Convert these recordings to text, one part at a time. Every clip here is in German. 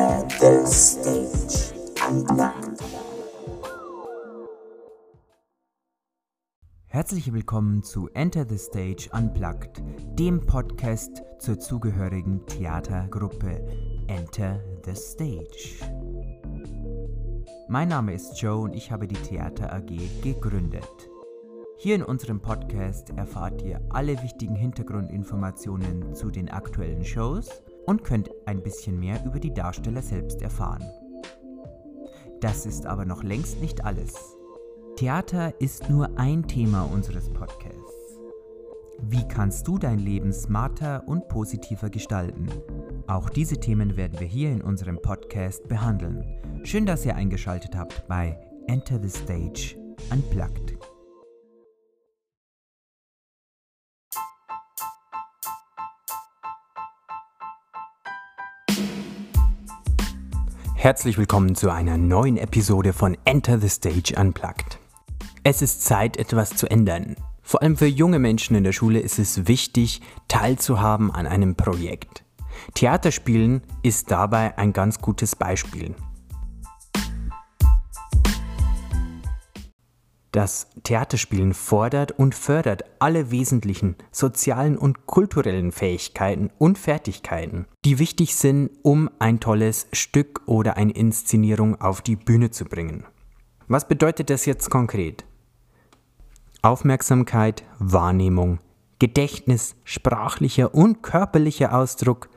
The Stage Unplugged. Herzlich willkommen zu Enter the Stage Unplugged, dem Podcast zur zugehörigen Theatergruppe Enter the Stage. Mein Name ist Joe und ich habe die Theater AG gegründet. Hier in unserem Podcast erfahrt ihr alle wichtigen Hintergrundinformationen zu den aktuellen Shows und könnt ein bisschen mehr über die Darsteller selbst erfahren. Das ist aber noch längst nicht alles. Theater ist nur ein Thema unseres Podcasts. Wie kannst du dein Leben smarter und positiver gestalten? Auch diese Themen werden wir hier in unserem Podcast behandeln. Schön, dass ihr eingeschaltet habt bei Enter the Stage Unplugged. Herzlich willkommen zu einer neuen Episode von Enter the Stage Unplugged. Es ist Zeit, etwas zu ändern. Vor allem für junge Menschen in der Schule ist es wichtig, teilzuhaben an einem Projekt. Theaterspielen ist dabei ein ganz gutes Beispiel. Das Theaterspielen fordert und fördert alle wesentlichen sozialen und kulturellen Fähigkeiten und Fertigkeiten, die wichtig sind, um ein tolles Stück oder eine Inszenierung auf die Bühne zu bringen. Was bedeutet das jetzt konkret? Aufmerksamkeit, Wahrnehmung, Gedächtnis, sprachlicher und körperlicher Ausdruck,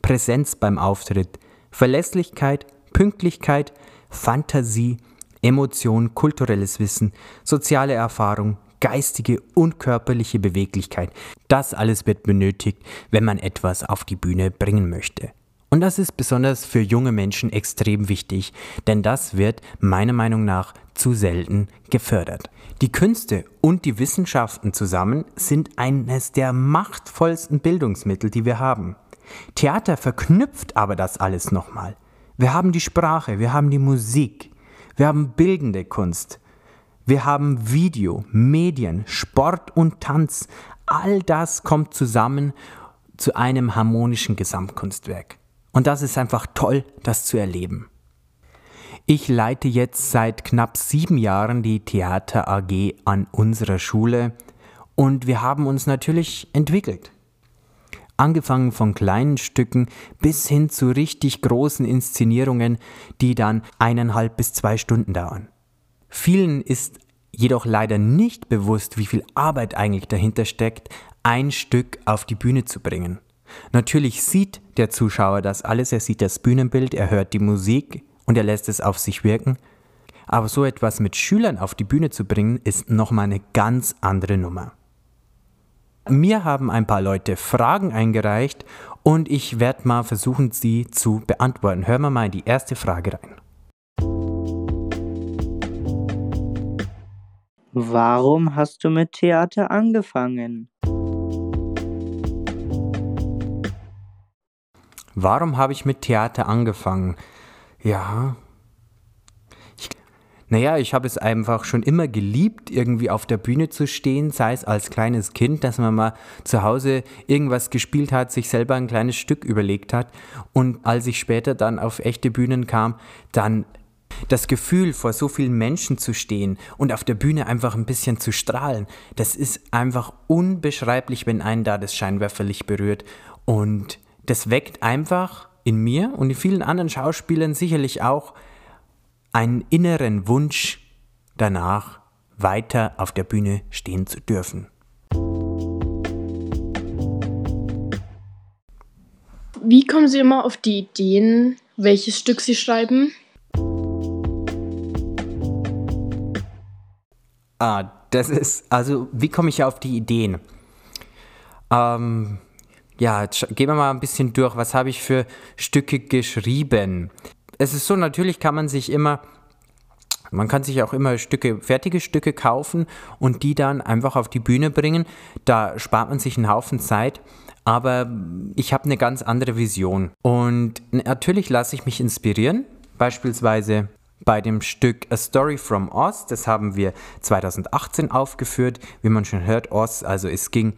Präsenz beim Auftritt, Verlässlichkeit, Pünktlichkeit, Fantasie, Emotion, kulturelles Wissen, soziale Erfahrung, geistige und körperliche Beweglichkeit. Das alles wird benötigt, wenn man etwas auf die Bühne bringen möchte. Und das ist besonders für junge Menschen extrem wichtig, denn das wird meiner Meinung nach zu selten gefördert. Die Künste und die Wissenschaften zusammen sind eines der machtvollsten Bildungsmittel, die wir haben. Theater verknüpft aber das alles nochmal. Wir haben die Sprache, wir haben die Musik, wir haben bildende Kunst. Wir haben Video, Medien, Sport und Tanz. All das kommt zusammen zu einem harmonischen Gesamtkunstwerk. Und das ist einfach toll, das zu erleben. Ich leite jetzt seit knapp sieben Jahren die Theater AG an unserer Schule und wir haben uns natürlich entwickelt. Angefangen von kleinen Stücken bis hin zu richtig großen Inszenierungen, die dann eineinhalb bis zwei Stunden dauern. Vielen ist jedoch leider nicht bewusst, wie viel Arbeit eigentlich dahinter steckt, ein Stück auf die Bühne zu bringen. Natürlich sieht der Zuschauer das alles, er sieht das Bühnenbild, er hört die Musik und er lässt es auf sich wirken. Aber so etwas mit Schülern auf die Bühne zu bringen, ist nochmal eine ganz andere Nummer. Mir haben ein paar Leute Fragen eingereicht und ich werde mal versuchen, sie zu beantworten. Hören wir mal in die erste Frage rein. Warum hast du mit Theater angefangen? Warum habe ich mit Theater angefangen? Ja, naja, ich habe es einfach schon immer geliebt, irgendwie auf der Bühne zu stehen, sei es als kleines Kind, dass man mal zu Hause irgendwas gespielt hat, sich selber ein kleines Stück überlegt hat. Und als ich später dann auf echte Bühnen kam, dann das Gefühl, vor so vielen Menschen zu stehen und auf der Bühne einfach ein bisschen zu strahlen, das ist einfach unbeschreiblich, wenn einen da das Scheinwerferlicht berührt. Und das weckt einfach in mir und in vielen anderen Schauspielern sicherlich auch einen inneren Wunsch danach, weiter auf der Bühne stehen zu dürfen. Wie kommen Sie immer auf die Ideen, welches Stück Sie schreiben? Ah, das ist, also wie komme ich auf die Ideen? Ähm, ja, jetzt gehen wir mal ein bisschen durch. Was habe ich für Stücke geschrieben? Es ist so, natürlich kann man sich immer, man kann sich auch immer Stücke, fertige Stücke kaufen und die dann einfach auf die Bühne bringen. Da spart man sich einen Haufen Zeit. Aber ich habe eine ganz andere Vision. Und natürlich lasse ich mich inspirieren. Beispielsweise bei dem Stück A Story from Oz. Das haben wir 2018 aufgeführt. Wie man schon hört, Oz, also es ging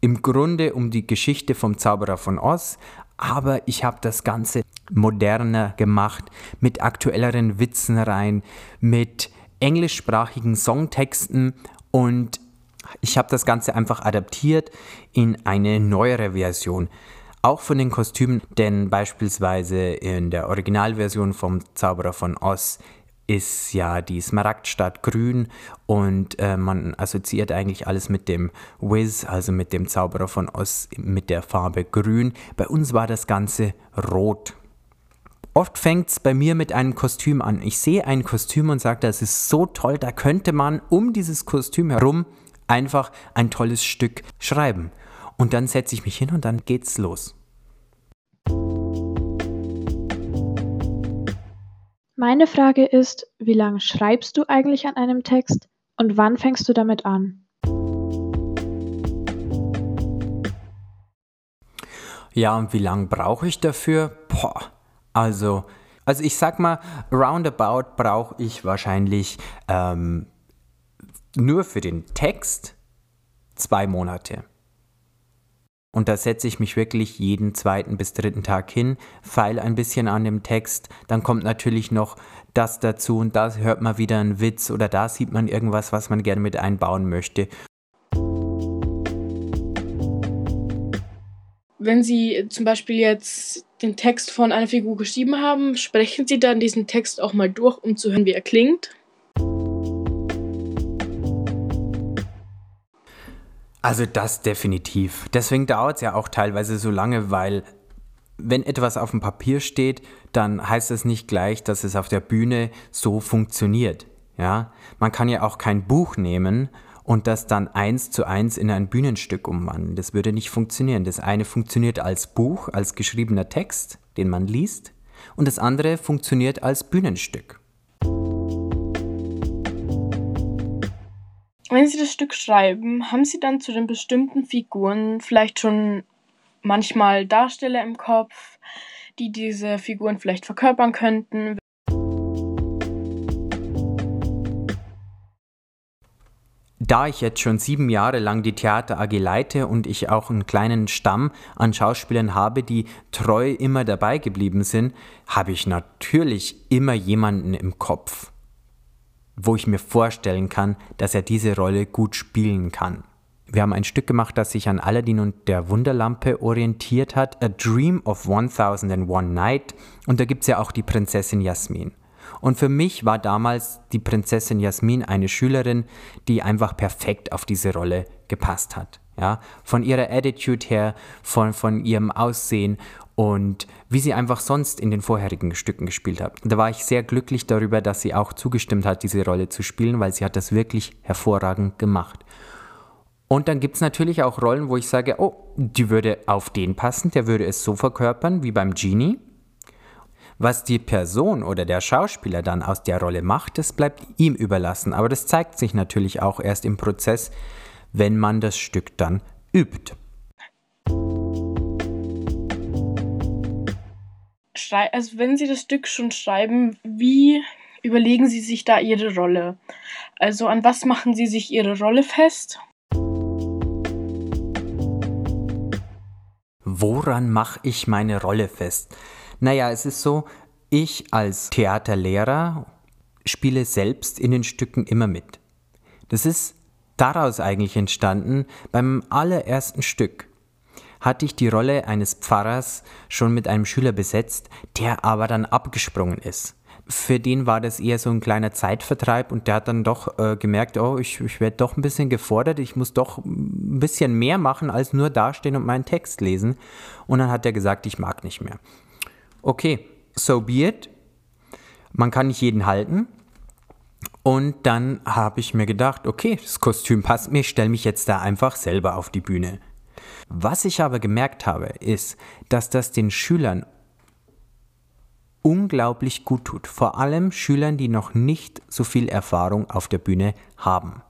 im Grunde um die Geschichte vom Zauberer von Oz, aber ich habe das Ganze moderner gemacht, mit aktuelleren Witzen rein, mit englischsprachigen Songtexten und ich habe das Ganze einfach adaptiert in eine neuere Version. Auch von den Kostümen, denn beispielsweise in der Originalversion vom Zauberer von Oz ist ja die Smaragdstadt grün und äh, man assoziiert eigentlich alles mit dem Wiz, also mit dem Zauberer von Oz mit der Farbe grün. Bei uns war das Ganze rot. Oft fängt es bei mir mit einem Kostüm an. Ich sehe ein Kostüm und sage, das ist so toll, da könnte man um dieses Kostüm herum einfach ein tolles Stück schreiben. Und dann setze ich mich hin und dann geht's los. Meine Frage ist, wie lange schreibst du eigentlich an einem Text und wann fängst du damit an? Ja, und wie lange brauche ich dafür? Boah, also, also ich sag mal, roundabout brauche ich wahrscheinlich ähm, nur für den Text zwei Monate. Und da setze ich mich wirklich jeden zweiten bis dritten Tag hin, feile ein bisschen an dem Text, dann kommt natürlich noch das dazu und da hört man wieder einen Witz oder da sieht man irgendwas, was man gerne mit einbauen möchte. Wenn Sie zum Beispiel jetzt den Text von einer Figur geschrieben haben, sprechen Sie dann diesen Text auch mal durch, um zu hören, wie er klingt? Also das definitiv. Deswegen dauert es ja auch teilweise so lange, weil wenn etwas auf dem Papier steht, dann heißt das nicht gleich, dass es auf der Bühne so funktioniert. Ja, man kann ja auch kein Buch nehmen und das dann eins zu eins in ein Bühnenstück umwandeln. Das würde nicht funktionieren. Das eine funktioniert als Buch, als geschriebener Text, den man liest, und das andere funktioniert als Bühnenstück. Wenn Sie das Stück schreiben, haben Sie dann zu den bestimmten Figuren vielleicht schon manchmal Darsteller im Kopf, die diese Figuren vielleicht verkörpern könnten? Da ich jetzt schon sieben Jahre lang die Theater AG leite und ich auch einen kleinen Stamm an Schauspielern habe, die treu immer dabei geblieben sind, habe ich natürlich immer jemanden im Kopf wo ich mir vorstellen kann, dass er diese Rolle gut spielen kann. Wir haben ein Stück gemacht, das sich an Aladdin und der Wunderlampe orientiert hat, A Dream of 1001 Night, und da gibt es ja auch die Prinzessin Jasmin. Und für mich war damals die Prinzessin Jasmin eine Schülerin, die einfach perfekt auf diese Rolle gepasst hat. Ja, von ihrer Attitude her, von, von ihrem Aussehen und wie sie einfach sonst in den vorherigen Stücken gespielt hat. Da war ich sehr glücklich darüber, dass sie auch zugestimmt hat, diese Rolle zu spielen, weil sie hat das wirklich hervorragend gemacht. Und dann gibt es natürlich auch Rollen, wo ich sage, oh, die würde auf den passen, der würde es so verkörpern wie beim Genie. Was die Person oder der Schauspieler dann aus der Rolle macht, das bleibt ihm überlassen. Aber das zeigt sich natürlich auch erst im Prozess, wenn man das Stück dann übt. also wenn Sie das Stück schon schreiben, wie überlegen Sie sich da Ihre Rolle? Also an was machen Sie sich Ihre Rolle fest? Woran mache ich meine Rolle fest? Naja, es ist so, ich als Theaterlehrer spiele selbst in den Stücken immer mit. Das ist daraus eigentlich entstanden beim allerersten Stück hatte ich die Rolle eines Pfarrers schon mit einem Schüler besetzt, der aber dann abgesprungen ist. Für den war das eher so ein kleiner Zeitvertreib und der hat dann doch äh, gemerkt, oh, ich, ich werde doch ein bisschen gefordert, ich muss doch ein bisschen mehr machen als nur dastehen und meinen Text lesen. Und dann hat er gesagt, ich mag nicht mehr. Okay, so be it. Man kann nicht jeden halten. Und dann habe ich mir gedacht, okay, das Kostüm passt mir, ich stelle mich jetzt da einfach selber auf die Bühne. Was ich aber gemerkt habe, ist, dass das den Schülern unglaublich gut tut. Vor allem Schülern, die noch nicht so viel Erfahrung auf der Bühne haben.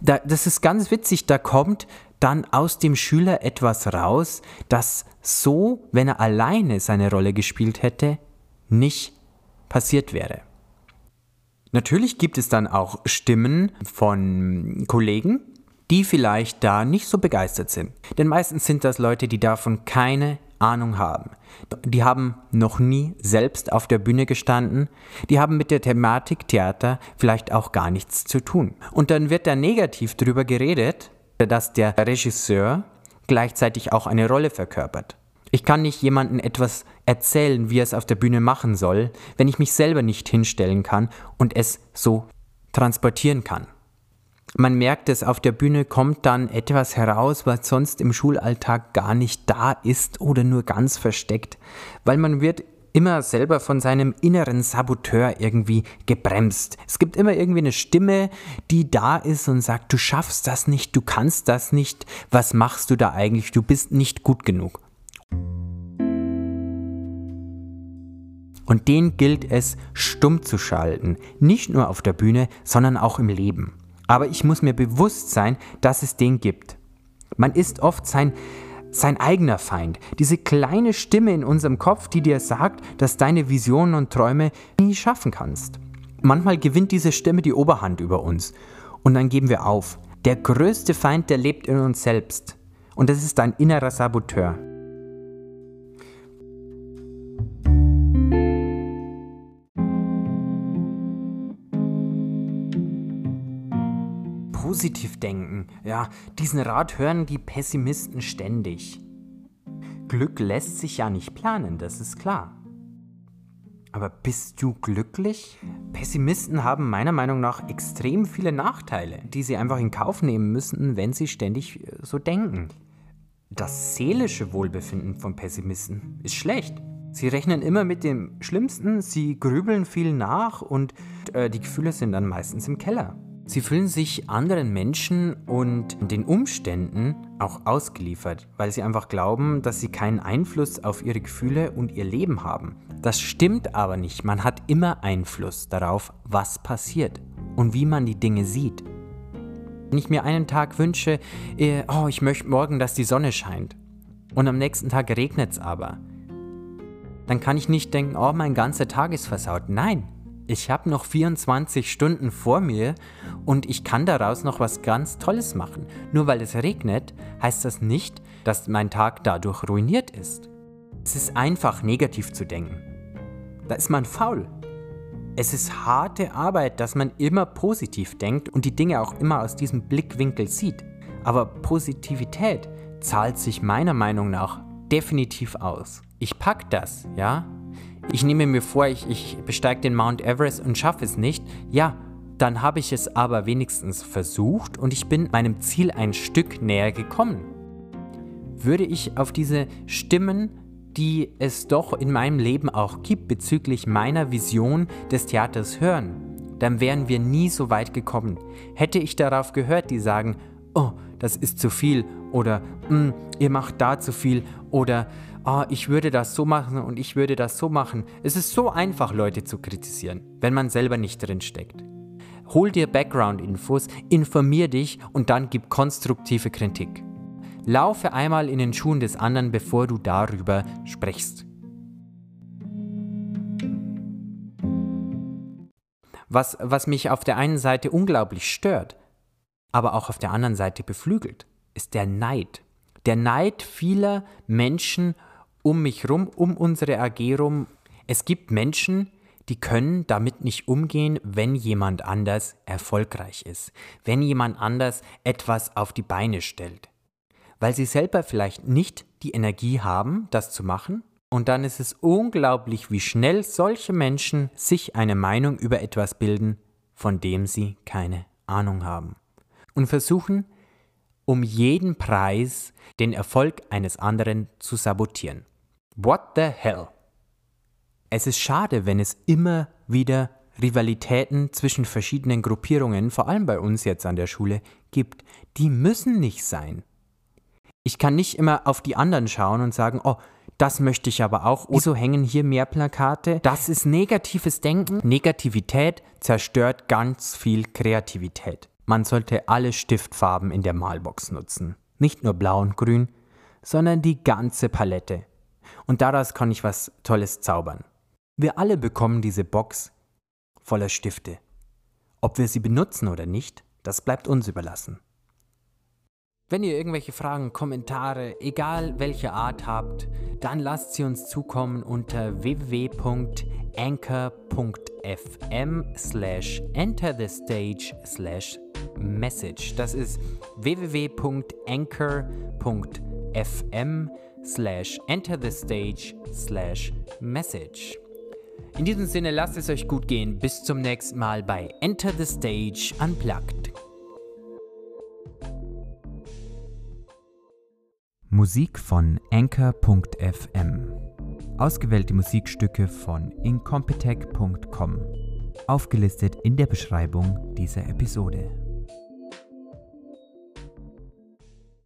Da, das ist ganz witzig, da kommt dann aus dem Schüler etwas raus, das so, wenn er alleine seine Rolle gespielt hätte, nicht passiert wäre. Natürlich gibt es dann auch Stimmen von Kollegen, die vielleicht da nicht so begeistert sind. Denn meistens sind das Leute, die davon keine Ahnung haben. Die haben noch nie selbst auf der Bühne gestanden, die haben mit der Thematik Theater vielleicht auch gar nichts zu tun. Und dann wird da negativ darüber geredet, dass der Regisseur gleichzeitig auch eine Rolle verkörpert. Ich kann nicht jemandem etwas erzählen, wie er es auf der Bühne machen soll, wenn ich mich selber nicht hinstellen kann und es so transportieren kann. Man merkt es, auf der Bühne kommt dann etwas heraus, was sonst im Schulalltag gar nicht da ist oder nur ganz versteckt, weil man wird immer selber von seinem inneren Saboteur irgendwie gebremst. Es gibt immer irgendwie eine Stimme, die da ist und sagt, du schaffst das nicht, du kannst das nicht, was machst du da eigentlich, du bist nicht gut genug. Und den gilt es stumm zu schalten, nicht nur auf der Bühne, sondern auch im Leben. Aber ich muss mir bewusst sein, dass es den gibt. Man ist oft sein, sein eigener Feind. Diese kleine Stimme in unserem Kopf, die dir sagt, dass deine Visionen und Träume nie schaffen kannst. Manchmal gewinnt diese Stimme die Oberhand über uns. Und dann geben wir auf. Der größte Feind, der lebt in uns selbst. Und das ist dein innerer Saboteur. Positiv denken. Ja, diesen Rat hören die Pessimisten ständig. Glück lässt sich ja nicht planen, das ist klar. Aber bist du glücklich? Pessimisten haben meiner Meinung nach extrem viele Nachteile, die sie einfach in Kauf nehmen müssen, wenn sie ständig äh, so denken. Das seelische Wohlbefinden von Pessimisten ist schlecht. Sie rechnen immer mit dem Schlimmsten, sie grübeln viel nach und äh, die Gefühle sind dann meistens im Keller. Sie fühlen sich anderen Menschen und den Umständen auch ausgeliefert, weil sie einfach glauben, dass sie keinen Einfluss auf ihre Gefühle und ihr Leben haben. Das stimmt aber nicht. Man hat immer Einfluss darauf, was passiert und wie man die Dinge sieht. Wenn ich mir einen Tag wünsche, äh, oh, ich möchte morgen, dass die Sonne scheint, und am nächsten Tag regnet es aber, dann kann ich nicht denken, oh, mein ganzer Tag ist versaut. Nein, ich habe noch 24 Stunden vor mir und ich kann daraus noch was ganz Tolles machen. Nur weil es regnet, heißt das nicht, dass mein Tag dadurch ruiniert ist. Es ist einfach negativ zu denken. Da ist man faul. Es ist harte Arbeit, dass man immer positiv denkt und die Dinge auch immer aus diesem Blickwinkel sieht. Aber Positivität zahlt sich meiner Meinung nach definitiv aus. Ich pack das, ja? Ich nehme mir vor, ich, ich besteige den Mount Everest und schaffe es nicht, ja, dann habe ich es aber wenigstens versucht und ich bin meinem Ziel ein Stück näher gekommen. Würde ich auf diese Stimmen, die es doch in meinem Leben auch gibt bezüglich meiner Vision des Theaters hören, dann wären wir nie so weit gekommen. Hätte ich darauf gehört, die sagen, oh, das ist zu viel oder mm, ihr macht da zu viel oder oh, ich würde das so machen und ich würde das so machen. Es ist so einfach, Leute zu kritisieren, wenn man selber nicht drin steckt. Hol dir Background-Infos, informier dich und dann gib konstruktive Kritik. Laufe einmal in den Schuhen des anderen, bevor du darüber sprichst. Was, was mich auf der einen Seite unglaublich stört, aber auch auf der anderen Seite beflügelt, ist der Neid. Der Neid vieler Menschen um mich rum, um unsere AG rum. Es gibt Menschen, die können damit nicht umgehen, wenn jemand anders erfolgreich ist, wenn jemand anders etwas auf die Beine stellt, weil sie selber vielleicht nicht die Energie haben, das zu machen. Und dann ist es unglaublich, wie schnell solche Menschen sich eine Meinung über etwas bilden, von dem sie keine Ahnung haben. Und versuchen, um jeden Preis den Erfolg eines anderen zu sabotieren. What the hell? Es ist schade, wenn es immer wieder Rivalitäten zwischen verschiedenen Gruppierungen, vor allem bei uns jetzt an der Schule, gibt. Die müssen nicht sein. Ich kann nicht immer auf die anderen schauen und sagen, oh, das möchte ich aber auch. Wieso hängen hier mehr Plakate? Das ist negatives Denken. Negativität zerstört ganz viel Kreativität. Man sollte alle Stiftfarben in der Malbox nutzen. Nicht nur blau und grün, sondern die ganze Palette. Und daraus kann ich was Tolles zaubern. Wir alle bekommen diese Box voller Stifte. Ob wir sie benutzen oder nicht, das bleibt uns überlassen. Wenn ihr irgendwelche Fragen, Kommentare, egal welche Art habt, dann lasst sie uns zukommen unter www.anchor.fm slash enter the stage slash message. Das ist www.anchor.fm slash enter the stage slash message. In diesem Sinne lasst es euch gut gehen. Bis zum nächsten Mal bei Enter the Stage Unplugged. Musik von Anchor.fm. Ausgewählte Musikstücke von incompetech.com. Aufgelistet in der Beschreibung dieser Episode.